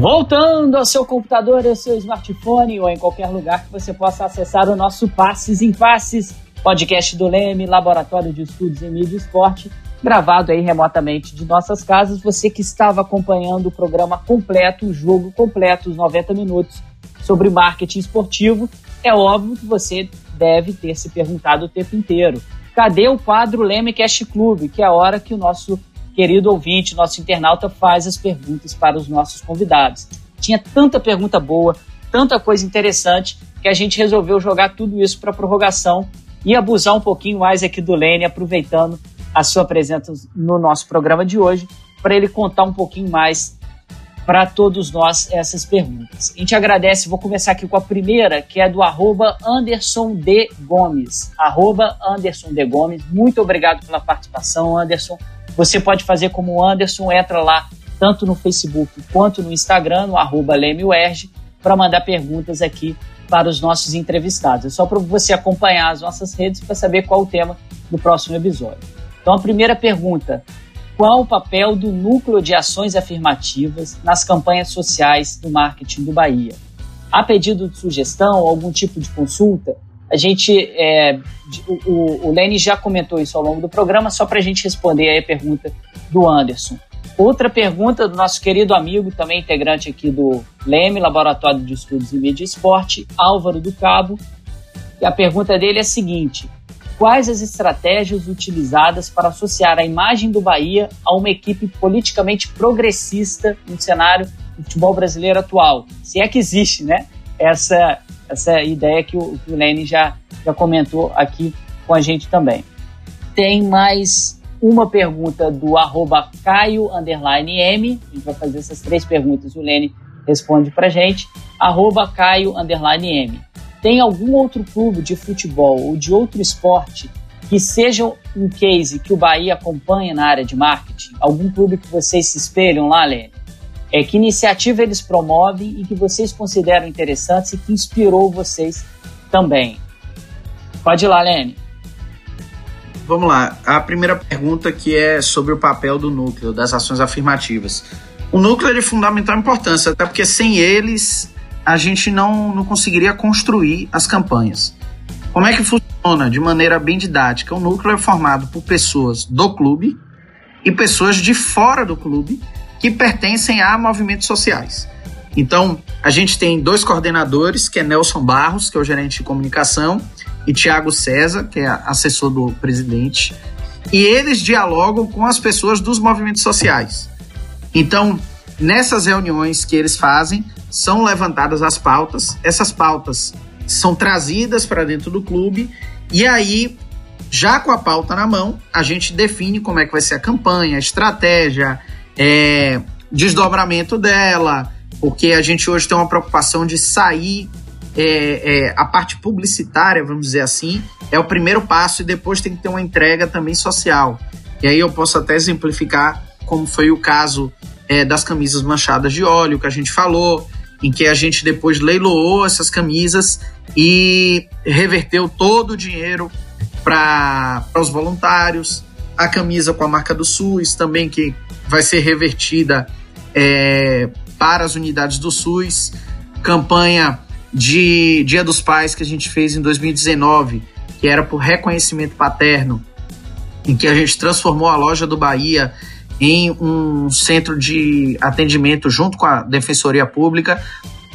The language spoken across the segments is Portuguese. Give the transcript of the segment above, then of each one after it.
Voltando ao seu computador, ao seu smartphone ou em qualquer lugar que você possa acessar o nosso Passes em Passes, podcast do Leme, Laboratório de Estudos em Mídia e Esporte, gravado aí remotamente de nossas casas. Você que estava acompanhando o programa completo, o jogo completo, os 90 minutos sobre marketing esportivo, é óbvio que você deve ter se perguntado o tempo inteiro. Cadê o quadro Leme Cast Club? Que é a hora que o nosso querido ouvinte, nosso internauta, faz as perguntas para os nossos convidados. Tinha tanta pergunta boa, tanta coisa interessante, que a gente resolveu jogar tudo isso para prorrogação e abusar um pouquinho mais aqui do Lene, aproveitando a sua presença no nosso programa de hoje, para ele contar um pouquinho mais para todos nós essas perguntas. A gente agradece, vou começar aqui com a primeira, que é do arroba Anderson D. Gomes. Arroba Anderson D. Gomes. Muito obrigado pela participação, Anderson. Você pode fazer como o Anderson, entra lá tanto no Facebook quanto no Instagram, no arroba para mandar perguntas aqui para os nossos entrevistados. É só para você acompanhar as nossas redes para saber qual o tema do próximo episódio. Então, a primeira pergunta: qual o papel do núcleo de ações afirmativas nas campanhas sociais do marketing do Bahia? Há pedido de sugestão, algum tipo de consulta? A gente, é, o, o Lenny já comentou isso ao longo do programa, só para a gente responder a pergunta do Anderson. Outra pergunta do nosso querido amigo, também integrante aqui do LEME, Laboratório de Estudos em Mídia e Esporte, Álvaro do Cabo. E a pergunta dele é a seguinte: quais as estratégias utilizadas para associar a imagem do Bahia a uma equipe politicamente progressista no cenário do futebol brasileiro atual. Se é que existe, né? Essa, essa ideia que o, que o já, já comentou aqui com a gente também. Tem mais uma pergunta do arroba Caio M. A gente vai fazer essas três perguntas. O Lene responde pra gente. Arroba Caio M. Tem algum outro clube de futebol ou de outro esporte que seja um case que o Bahia acompanha na área de marketing? Algum clube que vocês se espelham lá, Lene? É, que iniciativa eles promovem e que vocês consideram interessantes e que inspirou vocês também? Pode ir lá, Lene. Vamos lá. A primeira pergunta que é sobre o papel do núcleo, das ações afirmativas. O núcleo é de fundamental importância, até porque sem eles a gente não, não conseguiria construir as campanhas. Como é que funciona de maneira bem didática? O núcleo é formado por pessoas do clube e pessoas de fora do clube que pertencem a movimentos sociais. Então, a gente tem dois coordenadores, que é Nelson Barros, que é o gerente de comunicação, e Tiago César, que é assessor do presidente, e eles dialogam com as pessoas dos movimentos sociais. Então, nessas reuniões que eles fazem, são levantadas as pautas, essas pautas são trazidas para dentro do clube e aí, já com a pauta na mão, a gente define como é que vai ser a campanha, a estratégia, é, desdobramento dela, porque a gente hoje tem uma preocupação de sair é, é, a parte publicitária, vamos dizer assim, é o primeiro passo e depois tem que ter uma entrega também social. E aí eu posso até exemplificar como foi o caso é, das camisas manchadas de óleo que a gente falou, em que a gente depois leiloou essas camisas e reverteu todo o dinheiro para os voluntários. A camisa com a marca do SUS também, que vai ser revertida é, para as unidades do SUS. Campanha de Dia dos Pais que a gente fez em 2019, que era por reconhecimento paterno, em que a gente transformou a loja do Bahia em um centro de atendimento junto com a Defensoria Pública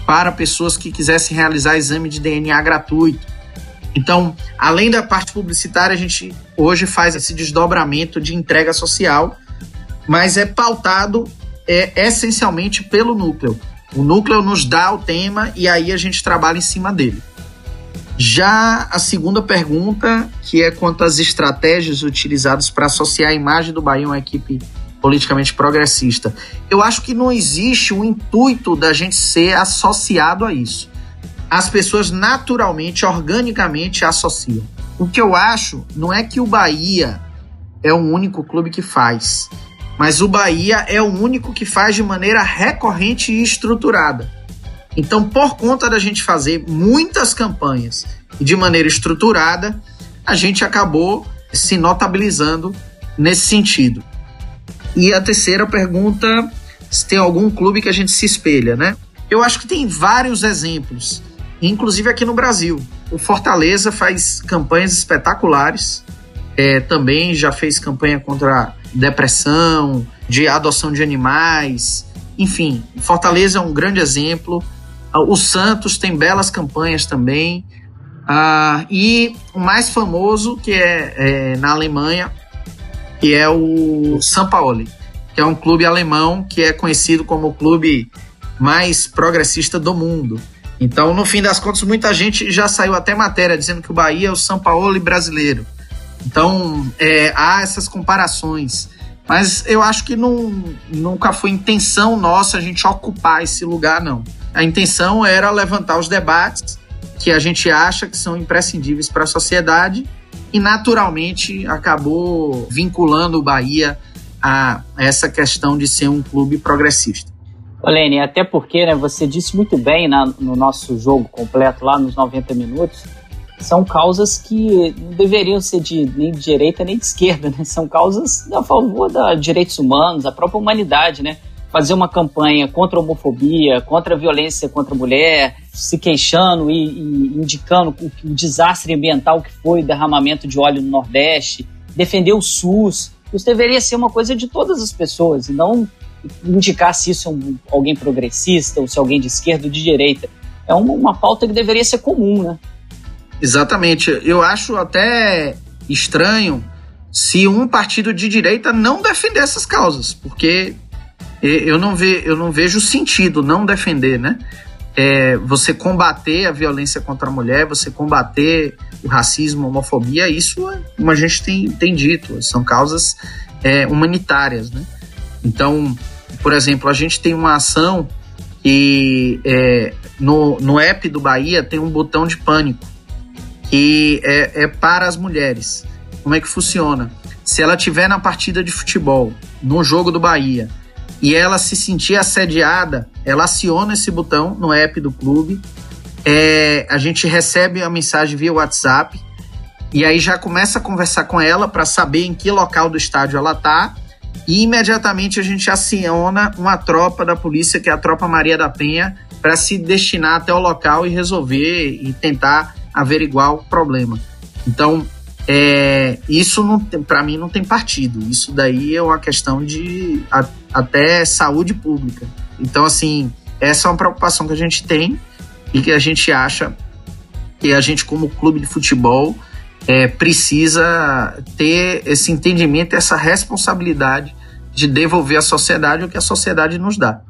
para pessoas que quisessem realizar exame de DNA gratuito. Então, além da parte publicitária, a gente hoje faz esse desdobramento de entrega social, mas é pautado é, essencialmente pelo núcleo. O núcleo nos dá o tema e aí a gente trabalha em cima dele. Já a segunda pergunta, que é quanto às estratégias utilizadas para associar a imagem do Bahia a uma equipe politicamente progressista. Eu acho que não existe um intuito da gente ser associado a isso. As pessoas naturalmente, organicamente associam. O que eu acho não é que o Bahia é o único clube que faz, mas o Bahia é o único que faz de maneira recorrente e estruturada. Então, por conta da gente fazer muitas campanhas de maneira estruturada, a gente acabou se notabilizando nesse sentido. E a terceira pergunta se tem algum clube que a gente se espelha, né? Eu acho que tem vários exemplos, inclusive aqui no Brasil. O Fortaleza faz campanhas espetaculares, é, também já fez campanha contra depressão, de adoção de animais, enfim, Fortaleza é um grande exemplo. O Santos tem belas campanhas também. Ah, e o mais famoso, que é, é, na Alemanha, que é o São Paulo, que é um clube alemão que é conhecido como o clube mais progressista do mundo. Então, no fim das contas, muita gente já saiu até matéria dizendo que o Bahia é o São Paulo brasileiro. Então, é, há essas comparações. Mas eu acho que não, nunca foi intenção nossa a gente ocupar esse lugar, não. A intenção era levantar os debates que a gente acha que são imprescindíveis para a sociedade e naturalmente acabou vinculando o Bahia a essa questão de ser um clube progressista. Olene, até porque né, você disse muito bem na, no nosso jogo completo lá nos 90 minutos, são causas que não deveriam ser de, nem de direita nem de esquerda, né? São causas a favor dos direitos humanos, da própria humanidade, né? Fazer uma campanha contra a homofobia, contra a violência contra a mulher, se queixando e, e indicando o, o desastre ambiental que foi o derramamento de óleo no Nordeste, defender o SUS. Isso deveria ser uma coisa de todas as pessoas e não indicar se isso é um, alguém progressista ou se é alguém de esquerda ou de direita. É uma, uma pauta que deveria ser comum, né? Exatamente. Eu acho até estranho se um partido de direita não defender essas causas, porque eu não, ve, eu não vejo sentido não defender, né? É, você combater a violência contra a mulher, você combater o racismo, a homofobia, isso, é, como a gente tem, tem dito, são causas é, humanitárias, né? Então, por exemplo, a gente tem uma ação que é, no, no app do Bahia tem um botão de pânico que é, é para as mulheres. Como é que funciona? Se ela tiver na partida de futebol, no jogo do Bahia, e ela se sentir assediada, ela aciona esse botão no app do clube. É, a gente recebe a mensagem via WhatsApp e aí já começa a conversar com ela para saber em que local do estádio ela tá. E imediatamente a gente aciona uma tropa da polícia, que é a tropa Maria da Penha, para se destinar até o local e resolver e tentar averiguar o problema. Então, é, isso para mim não tem partido. Isso daí é uma questão de a, até saúde pública. Então, assim, essa é uma preocupação que a gente tem e que a gente acha que a gente, como clube de futebol, é, precisa ter esse entendimento, essa responsabilidade de devolver à sociedade o que a sociedade nos dá.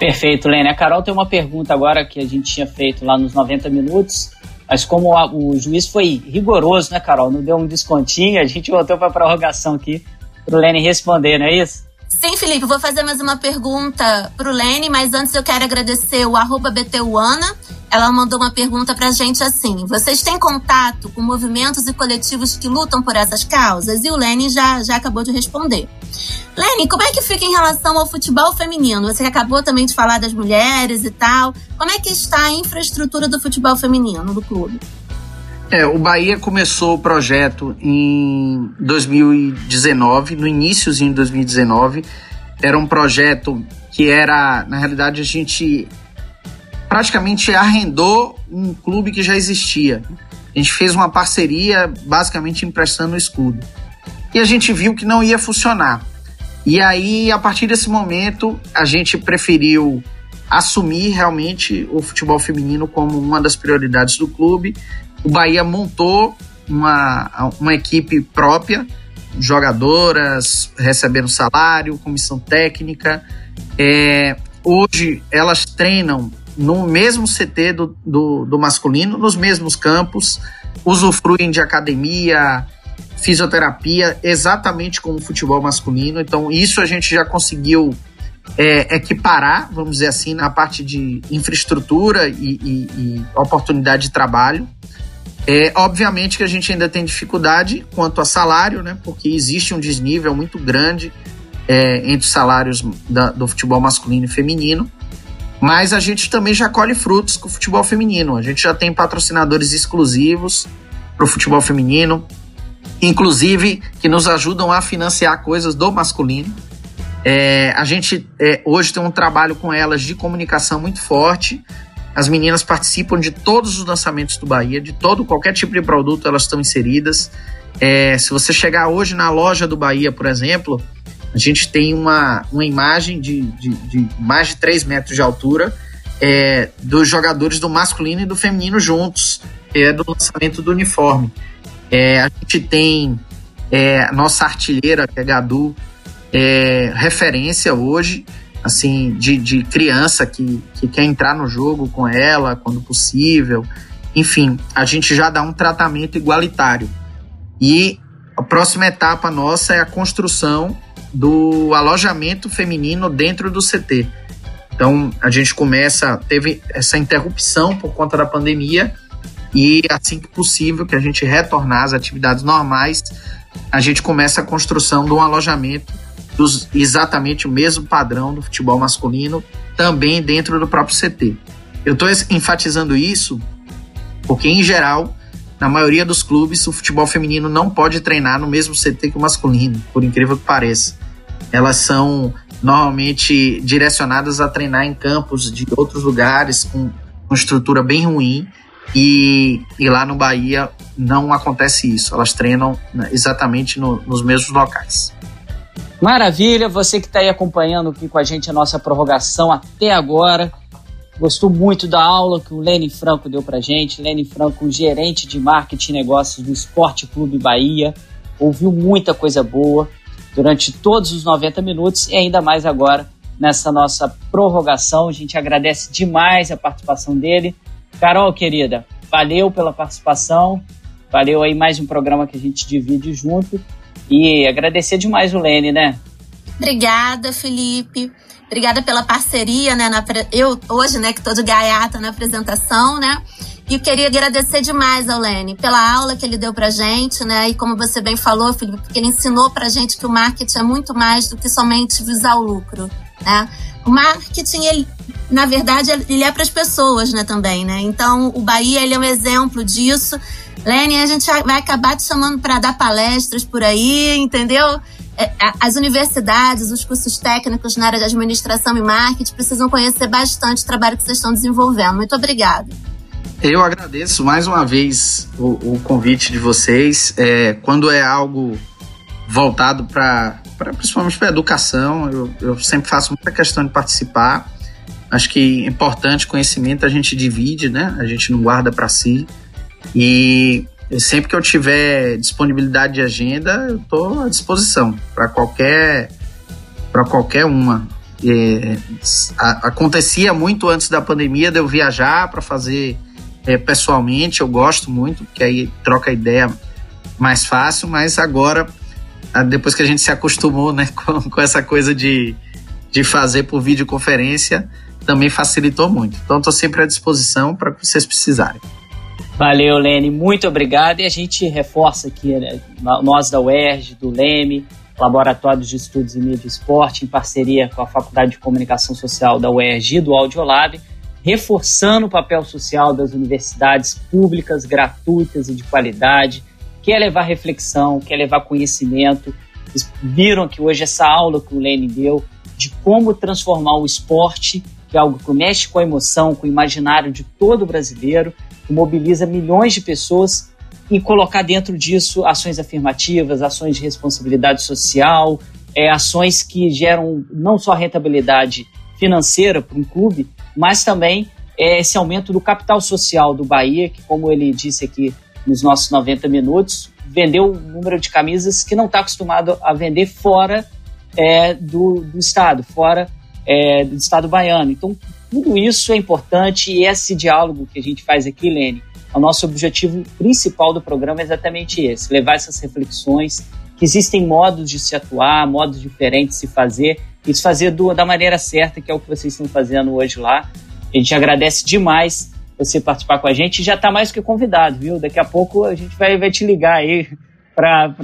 Perfeito, Lênia. A Carol tem uma pergunta agora que a gente tinha feito lá nos 90 minutos, mas como a, o juiz foi rigoroso, né, Carol? Não deu um descontinho, a gente voltou para a prorrogação aqui para o Lênin responder, não é isso? Sim, Felipe, vou fazer mais uma pergunta para o Lene, mas antes eu quero agradecer o arroba BTUana. Ela mandou uma pergunta para a gente assim: vocês têm contato com movimentos e coletivos que lutam por essas causas? E o Lene já, já acabou de responder. Lene, como é que fica em relação ao futebol feminino? Você acabou também de falar das mulheres e tal. Como é que está a infraestrutura do futebol feminino do clube? É, o Bahia começou o projeto em 2019, no iníciozinho de 2019. Era um projeto que era, na realidade, a gente praticamente arrendou um clube que já existia. A gente fez uma parceria, basicamente emprestando o escudo. E a gente viu que não ia funcionar. E aí, a partir desse momento, a gente preferiu assumir realmente o futebol feminino como uma das prioridades do clube o Bahia montou uma, uma equipe própria, jogadoras recebendo salário, comissão técnica. É, hoje elas treinam no mesmo CT do, do, do, masculino, nos mesmos campos, usufruem de academia, fisioterapia, exatamente como o futebol masculino. Então, isso a gente já conseguiu é, equiparar, vamos dizer assim, na parte de infraestrutura e, e, e oportunidade de trabalho. É, obviamente que a gente ainda tem dificuldade quanto a salário, né? Porque existe um desnível muito grande é, entre os salários da, do futebol masculino e feminino. Mas a gente também já colhe frutos com o futebol feminino. A gente já tem patrocinadores exclusivos para o futebol feminino, inclusive que nos ajudam a financiar coisas do masculino. É, a gente é, hoje tem um trabalho com elas de comunicação muito forte. As meninas participam de todos os lançamentos do Bahia, de todo qualquer tipo de produto elas estão inseridas. É, se você chegar hoje na loja do Bahia, por exemplo, a gente tem uma, uma imagem de, de, de mais de 3 metros de altura é, dos jogadores do masculino e do feminino juntos, é, do lançamento do uniforme. É, a gente tem é, nossa artilheira, que é Gadu, é, referência hoje, assim, de, de criança que, que quer entrar no jogo com ela quando possível. Enfim, a gente já dá um tratamento igualitário. E a próxima etapa nossa é a construção do alojamento feminino dentro do CT. Então a gente começa, teve essa interrupção por conta da pandemia e assim que possível que a gente retornar às atividades normais, a gente começa a construção de um alojamento dos exatamente o mesmo padrão do futebol masculino, também dentro do próprio CT. Eu estou enfatizando isso porque, em geral, na maioria dos clubes, o futebol feminino não pode treinar no mesmo CT que o masculino, por incrível que pareça. Elas são normalmente direcionadas a treinar em campos de outros lugares com estrutura bem ruim e, e lá no Bahia não acontece isso. Elas treinam né, exatamente no, nos mesmos locais. Maravilha, você que está aí acompanhando aqui com a gente a nossa prorrogação até agora. Gostou muito da aula que o Lene Franco deu para gente. Lene Franco, gerente de marketing e negócios do Esporte Clube Bahia. Ouviu muita coisa boa durante todos os 90 minutos e ainda mais agora nessa nossa prorrogação. A gente agradece demais a participação dele. Carol, querida, valeu pela participação. Valeu aí mais um programa que a gente divide junto. E agradecer demais o Lene, né? Obrigada, Felipe. Obrigada pela parceria, né? Na, eu hoje, né, que tô de gaiata na apresentação, né? E queria agradecer demais ao Lene pela aula que ele deu pra gente, né? E como você bem falou, Felipe, porque ele ensinou pra gente que o marketing é muito mais do que somente visar o lucro, né? O marketing, ele, na verdade, ele é para as pessoas, né, também, né? Então, o Bahia, ele é um exemplo disso. Lene, a gente vai acabar te chamando para dar palestras por aí, entendeu? É, as universidades, os cursos técnicos na área de administração e marketing precisam conhecer bastante o trabalho que vocês estão desenvolvendo. Muito obrigada. Eu agradeço mais uma vez o, o convite de vocês. É, quando é algo voltado para principalmente para educação, eu, eu sempre faço muita questão de participar. Acho que é importante conhecimento a gente divide, né? A gente não guarda para si. E sempre que eu tiver disponibilidade de agenda, eu estou à disposição para qualquer para qualquer uma. A, acontecia muito antes da pandemia de eu viajar para fazer é, pessoalmente, eu gosto muito, porque aí troca ideia mais fácil, mas agora, depois que a gente se acostumou né, com, com essa coisa de, de fazer por videoconferência, também facilitou muito. Então, estou sempre à disposição para que vocês precisarem. Valeu, Lene, muito obrigado. E a gente reforça aqui, né, nós da UERJ, do LEME, Laboratório de Estudos em Mídia e Esporte, em parceria com a Faculdade de Comunicação Social da UERJ e do Audiolab, reforçando o papel social das universidades públicas, gratuitas e de qualidade, quer levar reflexão, quer levar conhecimento. Vocês viram que hoje essa aula que o Lene deu de como transformar o esporte, que é algo que mexe com a emoção, com o imaginário de todo brasileiro, que mobiliza milhões de pessoas e colocar dentro disso ações afirmativas, ações de responsabilidade social, é, ações que geram não só rentabilidade financeira para um clube, mas também é, esse aumento do capital social do Bahia, que, como ele disse aqui nos nossos 90 minutos, vendeu um número de camisas que não está acostumado a vender fora é, do, do estado, fora é, do estado baiano. Então, tudo isso é importante e esse diálogo que a gente faz aqui, Lene, o nosso objetivo principal do programa é exatamente esse: levar essas reflexões, que existem modos de se atuar, modos diferentes de se fazer, e se fazer do, da maneira certa, que é o que vocês estão fazendo hoje lá. A gente agradece demais você participar com a gente já está mais que convidado, viu? Daqui a pouco a gente vai, vai te ligar aí para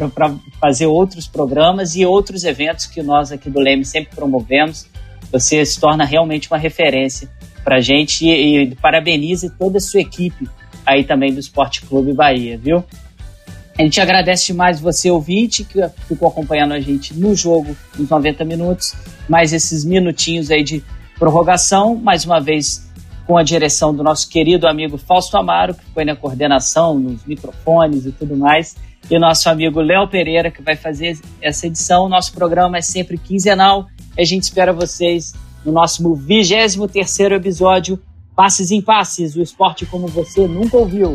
fazer outros programas e outros eventos que nós aqui do Leme sempre promovemos você se torna realmente uma referência para a gente e, e parabenize toda a sua equipe aí também do Esporte Clube Bahia, viu? A gente agradece demais você, ouvinte, que ficou acompanhando a gente no jogo, nos 90 minutos, mais esses minutinhos aí de prorrogação, mais uma vez com a direção do nosso querido amigo Fausto Amaro, que foi na coordenação, nos microfones e tudo mais, e o nosso amigo Léo Pereira, que vai fazer essa edição. Nosso programa é sempre quinzenal, a gente espera vocês no nosso 23 terceiro episódio, Passes em Passes, o esporte como você nunca ouviu.